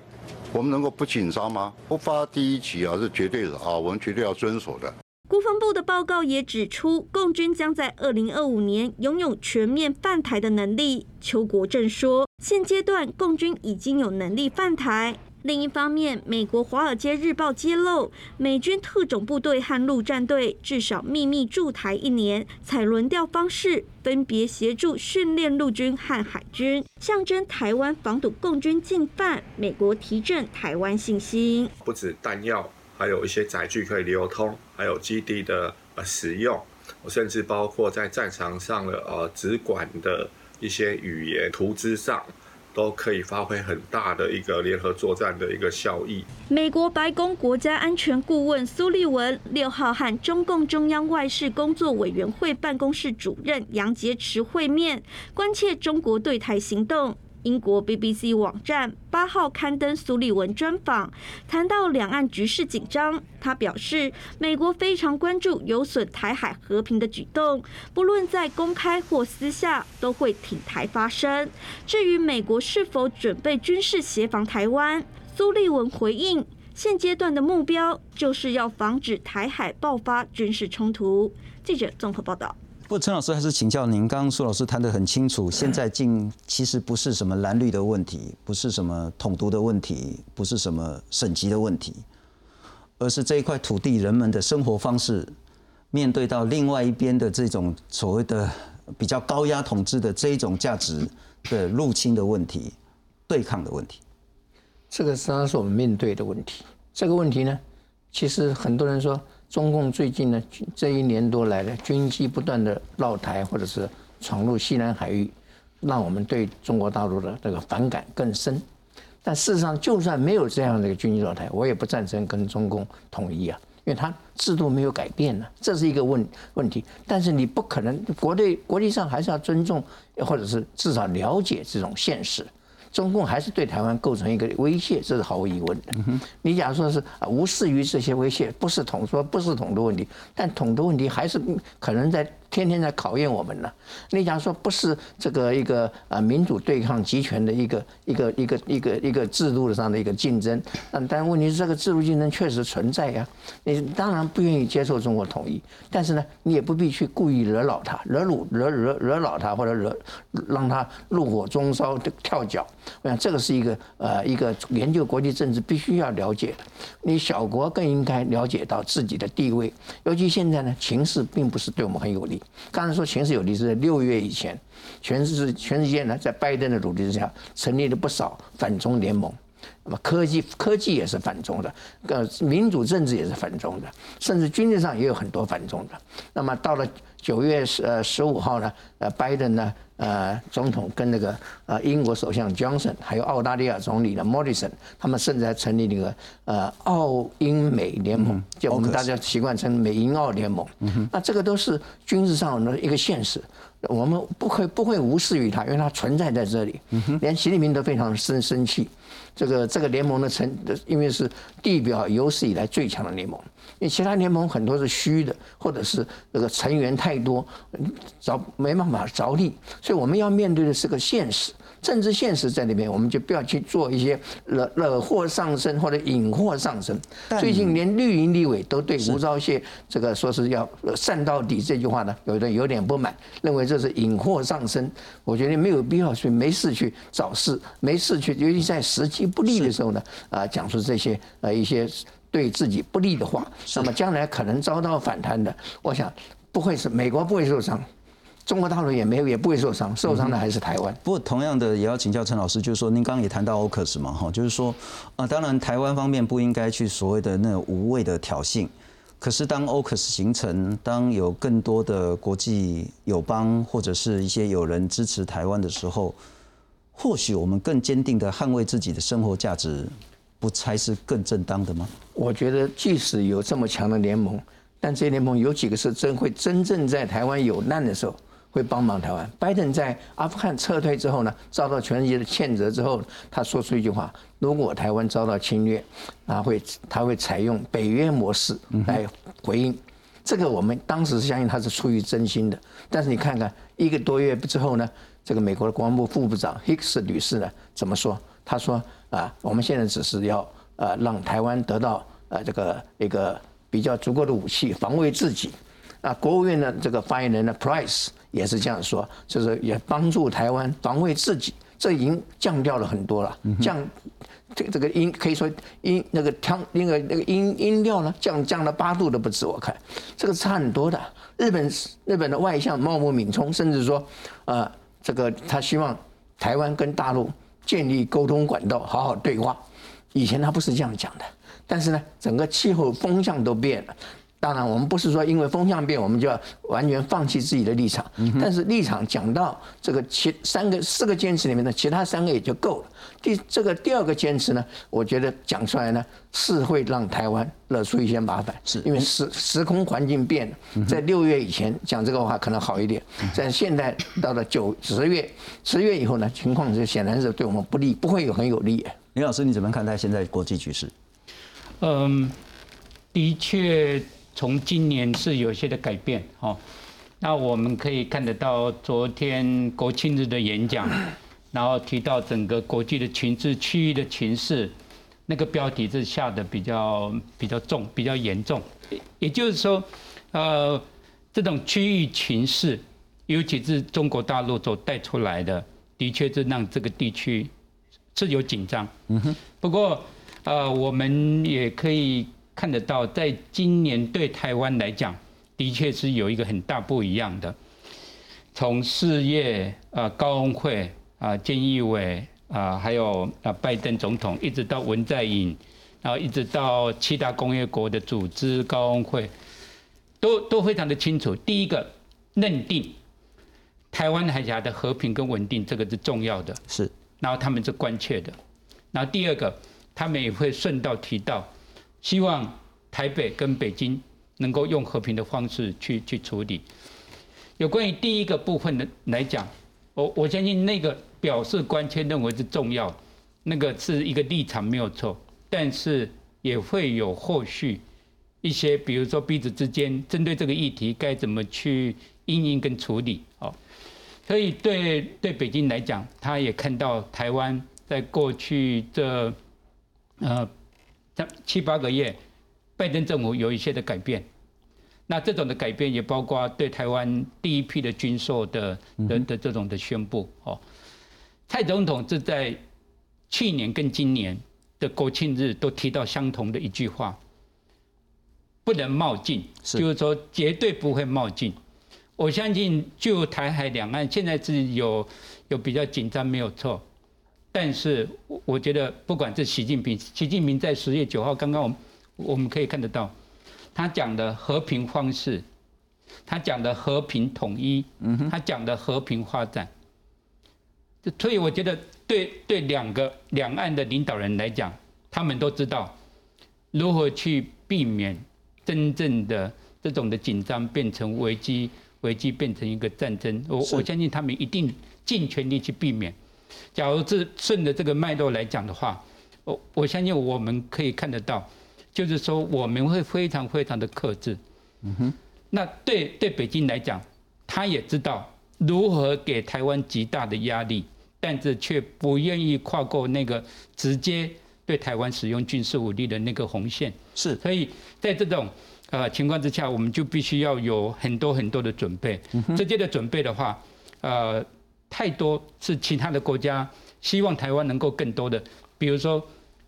我们能够不紧张吗？不发第一级啊，是绝对的啊，我们绝对要遵守的。国防部的报告也指出，共军将在二零二五年拥有全面犯台的能力。邱国正说，现阶段共军已经有能力犯台。另一方面，美国《华尔街日报》揭露，美军特种部队和陆战队至少秘密驻台一年，采轮调方式，分别协助训练陆军和海军，象征台湾防堵共军进犯。美国提振台湾信心，不止弹药，还有一些载具可以流通，还有基地的呃使用，甚至包括在战场上的呃直管的一些语言图资上。都可以发挥很大的一个联合作战的一个效益。美国白宫国家安全顾问苏利文六号和中共中央外事工作委员会办公室主任杨洁篪会面，关切中国对台行动。英国 BBC 网站八号刊登苏利文专访，谈到两岸局势紧张，他表示，美国非常关注有损台海和平的举动，不论在公开或私下，都会挺台发声。至于美国是否准备军事协防台湾，苏利文回应，现阶段的目标就是要防止台海爆发军事冲突。记者综合报道。不陈老师还是请教您，刚刚苏老师谈得很清楚，现在竟其实不是什么蓝绿的问题，不是什么统独的问题，不是什么省级的问题，而是这一块土地人们的生活方式，面对到另外一边的这种所谓的比较高压统治的这一种价值的入侵的问题，对抗的问题，这个实际上是我们面对的问题。这个问题呢，其实很多人说。中共最近呢，这一年多来的军机不断的绕台或者是闯入西南海域，让我们对中国大陆的这个反感更深。但事实上，就算没有这样的一个军机绕台，我也不赞成跟中共统一啊，因为它制度没有改变呢，这是一个问问题。但是你不可能，国内国际上还是要尊重，或者是至少了解这种现实。中共还是对台湾构成一个威胁，这是毫无疑问的。你假如说是无视于这些威胁，不是统说不是统的问题，但统的问题还是可能在。天天在考验我们呢。你假如说不是这个一个啊民主对抗集权的一个一个一个一个一个制度上的一个竞争，但但问题是这个制度竞争确实存在呀。你当然不愿意接受中国统一，但是呢，你也不必去故意惹恼他，惹怒惹惹惹恼他，或者惹让他怒火中烧跳脚。我想这个是一个呃一个研究国际政治必须要了解的。你小国更应该了解到自己的地位，尤其现在呢，情势并不是对我们很有利。刚才说形势有利是在六月以前，全世全世界呢，在拜登的努力之下，成立了不少反中联盟。那么科技科技也是反中的，呃，民主政治也是反中的，甚至军事上也有很多反中的。那么到了九月十呃十五号呢，呃，拜登呢。呃，总统跟那个呃英国首相 Johnson，还有澳大利亚总理的 Morrison，他们甚至还成立那个呃澳英美联盟，就我们大家习惯称美英澳联盟。那这个都是军事上的一个现实，我们不会不会无视于它，因为它存在在这里。连习近平都非常生生气。这个这个联盟的成，因为是地表有史以来最强的联盟。因为其他联盟很多是虚的，或者是那个成员太多，着没办法着力，所以我们要面对的是个现实，政治现实在那边，我们就不要去做一些惹惹祸上身或者引祸上身。最近连绿营立委都对吴钊燮这个说是要善到底这句话呢，有的有点不满，认为这是引祸上身。我觉得没有必要去没事去找事，没事去，尤其在时机不利的时候呢，啊，讲出这些呃一些。对自己不利的话，那么将来可能遭到反弹的，我想不会是美国不会受伤，中国大陆也没有也不会受伤，受伤的还是台湾。不过同样的也要请教陈老师，就是说您刚刚也谈到 OCS 嘛，哈，就是说啊，当然台湾方面不应该去所谓的那无谓的挑衅，可是当 OCS 形成，当有更多的国际友邦或者是一些友人支持台湾的时候。或许我们更坚定的捍卫自己的生活价值，不才是更正当的吗？我觉得，即使有这么强的联盟，但这些联盟有几个是真会真正在台湾有难的时候会帮忙台湾？拜登在阿富汗撤退之后呢，遭到全世界的谴责之后，他说出一句话：如果台湾遭到侵略，他会他会采用北约模式来回应。这个我们当时是相信他是出于真心的，但是你看看一个多月之后呢？这个美国的国防部副部长 Hicks 女士呢怎么说？她说啊，我们现在只是要呃让台湾得到呃这个一个比较足够的武器防卫自己。啊，国务院的这个发言人呢 Price 也是这样说，就是也帮助台湾防卫自己。这已经降掉了很多了，降这这个音可以说音那个调那个那个音音调呢降降了八度都不止，我看这个差很多的。日本日本的外相茂木敏充甚至说，呃。这个他希望台湾跟大陆建立沟通管道，好好对话。以前他不是这样讲的，但是呢，整个气候风向都变了。当然，我们不是说因为风向变，我们就要完全放弃自己的立场。但是立场讲到这个其三个四个坚持里面的其他三个也就够了。第这个第二个坚持呢，我觉得讲出来呢是会让台湾惹出一些麻烦，是因为时时空环境变了。在六月以前讲这个话可能好一点，在现在到了九十月十月以后呢，情况就显然是对我们不利，不会有很有利。林老师，你怎么看待现在国际局势？嗯，的确。从今年是有些的改变，哦，那我们可以看得到昨天国庆日的演讲，然后提到整个国际的情势、区域的情势，那个标题是下的比较比较重、比较严重。也就是说，呃，这种区域情势，尤其是中国大陆所带出来的，的确是让这个地区是有紧张。嗯哼。不过，呃，我们也可以。看得到，在今年对台湾来讲，的确是有一个很大不一样的。从四月啊高峰会啊菅义伟啊还有啊拜登总统，一直到文在寅，然后一直到七大工业国的组织高峰会，都都非常的清楚。第一个认定台湾海峡的和平跟稳定，这个是重要的，是。然后他们是关切的。然后第二个，他们也会顺道提到。希望台北跟北京能够用和平的方式去去处理。有关于第一个部分的来讲，我我相信那个表示关切认为是重要，那个是一个立场没有错，但是也会有后续一些，比如说彼此之间针对这个议题该怎么去应应跟处理哦。所以对对北京来讲，他也看到台湾在过去这呃。七八个月，拜登政府有一些的改变，那这种的改变也包括对台湾第一批的军售的的的这种的宣布哦。蔡总统是在去年跟今年的国庆日都提到相同的一句话：不能冒进，就是说绝对不会冒进。我相信就台海两岸现在是有有比较紧张，没有错。但是我觉得，不管是习近平，习近平在十月九号刚刚，我们我们可以看得到，他讲的和平方式，他讲的和平统一，他讲的和平发展，所以我觉得，对对两个两岸的领导人来讲，他们都知道如何去避免真正的这种的紧张变成危机，危机变成一个战争。我我相信他们一定尽全力去避免。假如这顺着这个脉络来讲的话，我我相信我们可以看得到，就是说我们会非常非常的克制。嗯哼。那对对北京来讲，他也知道如何给台湾极大的压力，但是却不愿意跨过那个直接对台湾使用军事武力的那个红线。是。所以在这种呃情况之下，我们就必须要有很多很多的准备。这些的准备的话，呃。太多是其他的国家希望台湾能够更多的，比如说，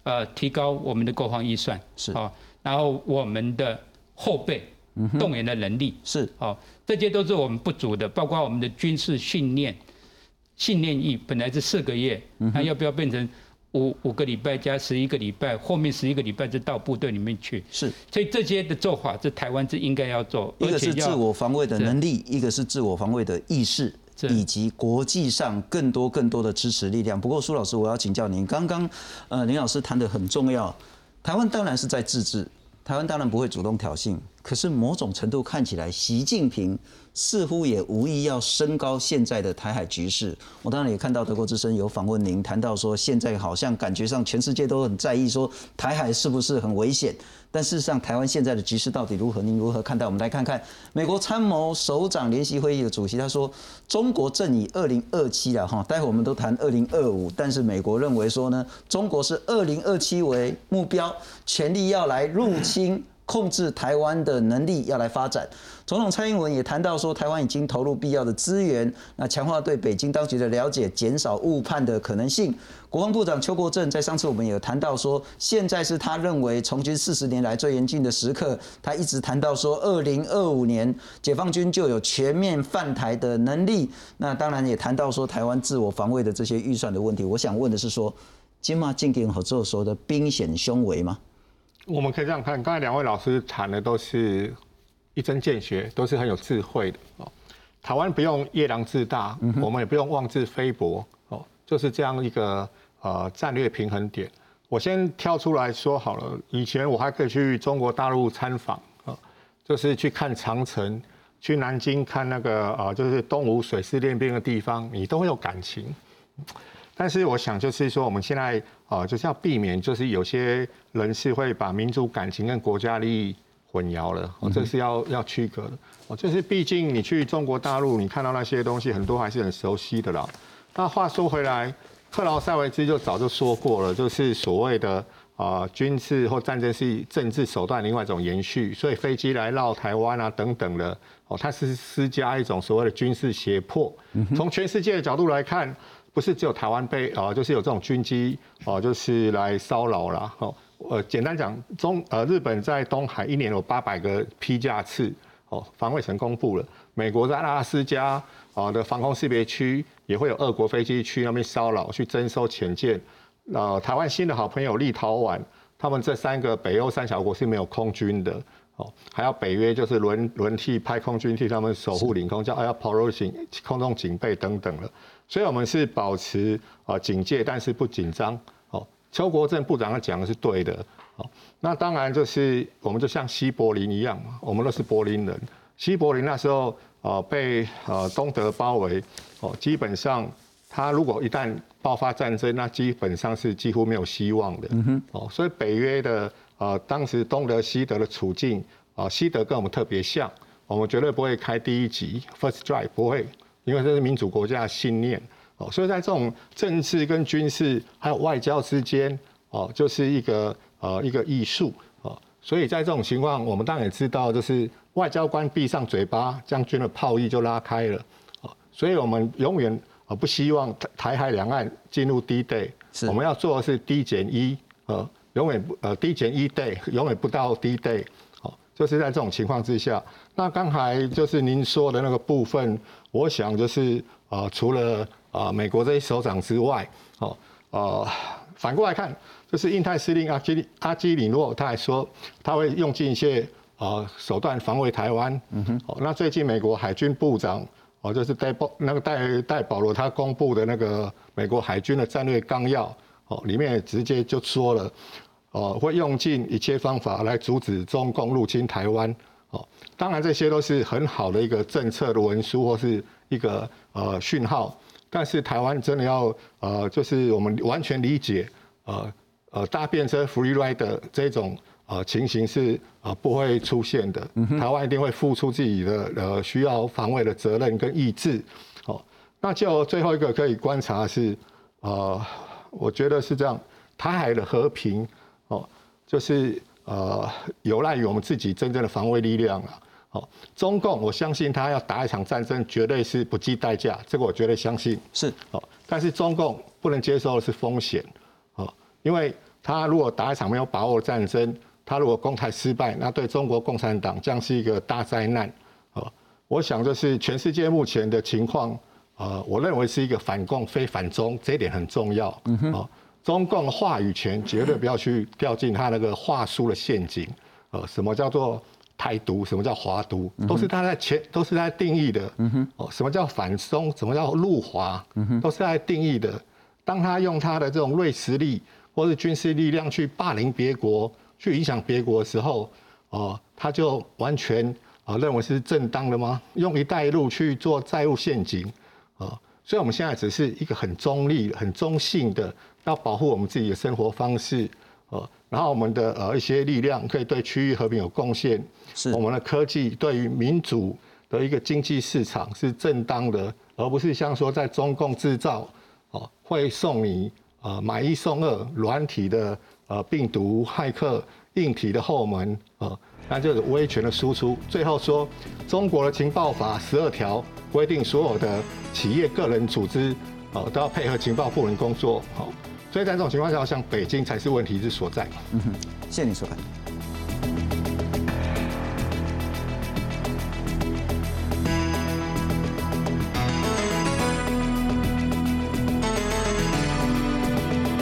呃，提高我们的国防预算是。啊，然后我们的后备动员的能力是。啊，这些都是我们不足的，包括我们的军事训练训练役本来是四个月，那要不要变成五五个礼拜加十一个礼拜，后面十一个礼拜就到部队里面去？是，所以这些的做法，是台湾是应该要做，一个是自我防卫的能力，一个是自我防卫的意识。以及国际上更多更多的支持力量。不过苏老师，我要请教您，刚刚呃林老师谈的很重要，台湾当然是在自治，台湾当然不会主动挑衅，可是某种程度看起来，习近平。似乎也无意要升高现在的台海局势。我当然也看到德国之声有访问您，谈到说现在好像感觉上全世界都很在意说台海是不是很危险。但事实上，台湾现在的局势到底如何？您如何看待？我们来看看美国参谋首长联席会议的主席他说，中国正以二零二七了哈，待会我们都谈二零二五，但是美国认为说呢，中国是二零二七为目标，全力要来入侵。控制台湾的能力要来发展，总统蔡英文也谈到说，台湾已经投入必要的资源，那强化对北京当局的了解，减少误判的可能性。国防部长邱国正在上次我们也谈到说，现在是他认为从军四十年来最严峻的时刻，他一直谈到说，二零二五年解放军就有全面犯台的能力。那当然也谈到说，台湾自我防卫的这些预算的问题。我想问的是说，金马进京合作时候的兵险凶危吗？我们可以这样看，刚才两位老师谈的都是一针见血，都是很有智慧的哦。台湾不用夜郎自大，我们也不用妄自菲薄哦，就是这样一个呃战略平衡点。我先挑出来说好了，以前我还可以去中国大陆参访啊，就是去看长城，去南京看那个啊，就是东吴水师练兵的地方，你都会有感情。但是我想，就是说，我们现在啊，就是要避免，就是有些人是会把民族感情跟国家利益混淆了，这是要要区隔的。哦，就是毕竟你去中国大陆，你看到那些东西，很多还是很熟悉的啦。那话说回来，克劳塞维兹就早就说过了，就是所谓的啊，军事或战争是政治手段另外一种延续，所以飞机来绕台湾啊等等的，哦，它是施加一种所谓的军事胁迫。从全世界的角度来看。不是只有台湾被啊，就是有这种军机啊，就是来骚扰了。哦，呃，简单讲，中呃日本在东海一年有八百个批架次，哦，防卫省公布了。美国在阿拉斯加啊的防空识别区也会有俄国飞机去那边骚扰，去征收潜舰。呃台湾新的好朋友立陶宛，他们这三个北欧三小国是没有空军的。哦，还要北约就是轮轮替派空军替他们守护领空，叫 Air Policing 空中警备等等了。所以，我们是保持啊警戒，但是不紧张。哦，邱国正部长讲的是对的。哦，那当然就是我们就像西柏林一样嘛，我们都是柏林人。西柏林那时候啊被呃东德包围，哦，基本上他如果一旦爆发战争，那基本上是几乎没有希望的。嗯哼。哦，所以北约的啊当时东德西德的处境啊，西德跟我们特别像，我们绝对不会开第一集 First drive 不会。因为这是民主国家的信念。哦，所以在这种政治跟军事还有外交之间哦，就是一个呃一个艺术。哦，所以在这种情况，我们当然也知道，就是外交官闭上嘴巴，将军的炮役就拉开了。哦，所以我们永远呃不希望台台海两岸进入低 day，我们要做的是低减一。呃，永远不呃低减一 day，永远不到低 day。就是在这种情况之下，那刚才就是您说的那个部分，我想就是呃，除了啊美国这些首长之外，哦呃，反过来看，就是印太司令阿基阿基里诺，他还说他会用尽一些啊手段防卫台湾。嗯哼。哦，那最近美国海军部长哦，就是戴保那个戴戴保罗他公布的那个美国海军的战略纲要，哦，里面直接就说了。哦，会用尽一切方法来阻止中共入侵台湾。哦，当然这些都是很好的一个政策的文书或是一个呃讯号。但是台湾真的要呃，就是我们完全理解呃呃大便车 free ride 这种呃情形是呃不会出现的。台湾一定会付出自己的呃需要防卫的责任跟意志。哦，那就最后一个可以观察是呃，我觉得是这样，台海的和平。哦，就是呃，有赖于我们自己真正的防卫力量了。好，中共我相信他要打一场战争，绝对是不计代价，这个我绝对相信。是好，但是中共不能接受的是风险。好，因为他如果打一场没有把握的战争，他如果攻台失败，那对中国共产党将是一个大灾难。好，我想就是全世界目前的情况，呃，我认为是一个反共非反中，这一点很重要。嗯哼。中共话语权绝对不要去掉进他那个话术的陷阱。呃，什么叫做台独，什么叫华独，都是他在前都是在定义的。嗯哼，哦，什么叫反松，什么叫入华，嗯哼，都是在定义的。当他用他的这种锐实力或是军事力量去霸凌别国，去影响别国的时候，哦，他就完全啊认为是正当的吗？用一带一路去做债务陷阱，啊，所以我们现在只是一个很中立、很中性的，要保护我们自己的生活方式。呃，然后我们的呃一些力量可以对区域和平有贡献，是我们的科技对于民主的一个经济市场是正当的，而不是像说在中共制造，哦会送你呃买一送二软体的呃病毒骇客硬体的后门，呃那就是威权的输出。最后说中国的情报法十二条规定所有的企业、个人、组织，哦都要配合情报部门工作，好。所以在这种情况下，像北京才是问题之所在。嗯哼，谢谢你收看。